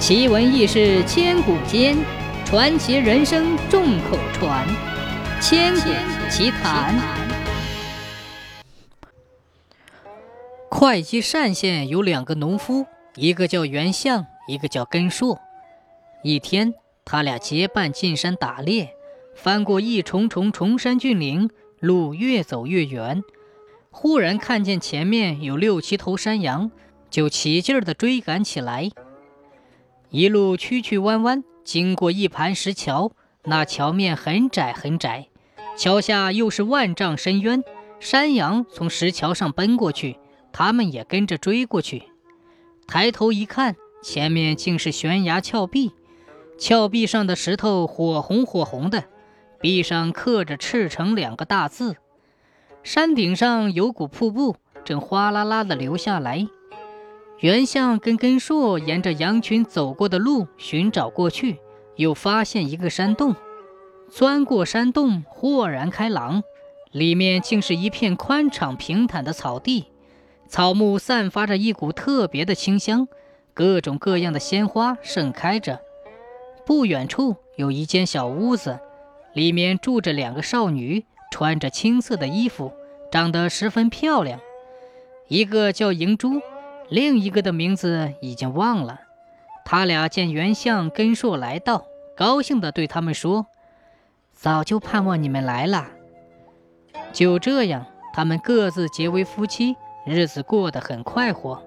奇闻异事千古间，传奇人生众口传。千古奇谈。会稽单县有两个农夫，一个叫袁相，一个叫根硕。一天，他俩结伴进山打猎，翻过一重重崇山峻岭，路越走越远。忽然看见前面有六七头山羊，就起劲儿地追赶起来。一路曲曲弯弯，经过一盘石桥，那桥面很窄很窄，桥下又是万丈深渊。山羊从石桥上奔过去，他们也跟着追过去。抬头一看，前面竟是悬崖峭壁，峭壁上的石头火红火红的，壁上刻着“赤城”两个大字。山顶上有股瀑布，正哗啦啦地流下来。袁相跟根硕沿着羊群走过的路寻找过去，又发现一个山洞。钻过山洞，豁然开朗，里面竟是一片宽敞平坦的草地，草木散发着一股特别的清香，各种各样的鲜花盛开着。不远处有一间小屋子，里面住着两个少女。穿着青色的衣服，长得十分漂亮。一个叫银珠，另一个的名字已经忘了。他俩见袁相根硕来到，高兴地对他们说：“早就盼望你们来了。”就这样，他们各自结为夫妻，日子过得很快活。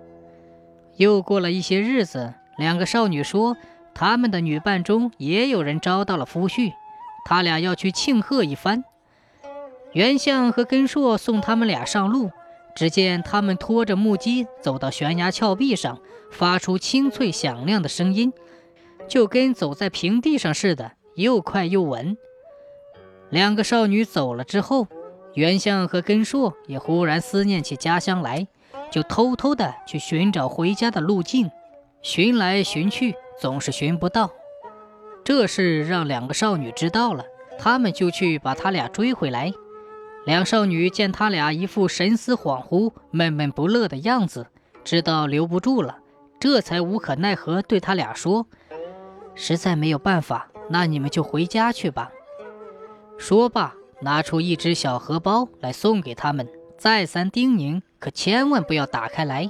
又过了一些日子，两个少女说，他们的女伴中也有人招到了夫婿，他俩要去庆贺一番。袁相和根硕送他们俩上路，只见他们拖着木屐走到悬崖峭壁上，发出清脆响亮的声音，就跟走在平地上似的，又快又稳。两个少女走了之后，袁相和根硕也忽然思念起家乡来，就偷偷的去寻找回家的路径，寻来寻去总是寻不到。这事让两个少女知道了，他们就去把他俩追回来。两少女见他俩一副神思恍惚、闷闷不乐的样子，知道留不住了，这才无可奈何对他俩说：“实在没有办法，那你们就回家去吧。”说罢，拿出一只小荷包来送给他们，再三叮咛，可千万不要打开来。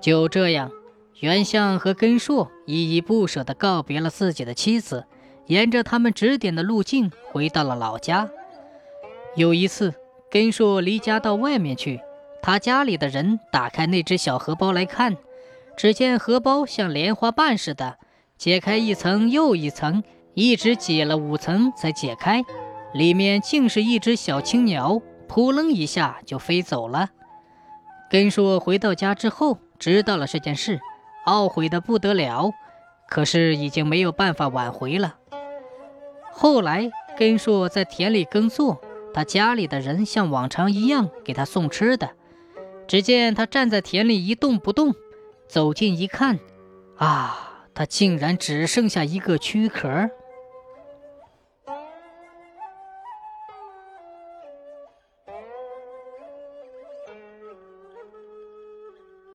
就这样，袁相和根硕依依不舍地告别了自己的妻子，沿着他们指点的路径回到了老家。有一次，根硕离家到外面去，他家里的人打开那只小荷包来看，只见荷包像莲花瓣似的，解开一层又一层，一直解了五层才解开，里面竟是一只小青鸟，扑棱一下就飞走了。根硕回到家之后，知道了这件事，懊悔的不得了，可是已经没有办法挽回了。后来，根硕在田里耕作。他家里的人像往常一样给他送吃的，只见他站在田里一动不动。走近一看，啊，他竟然只剩下一个躯壳。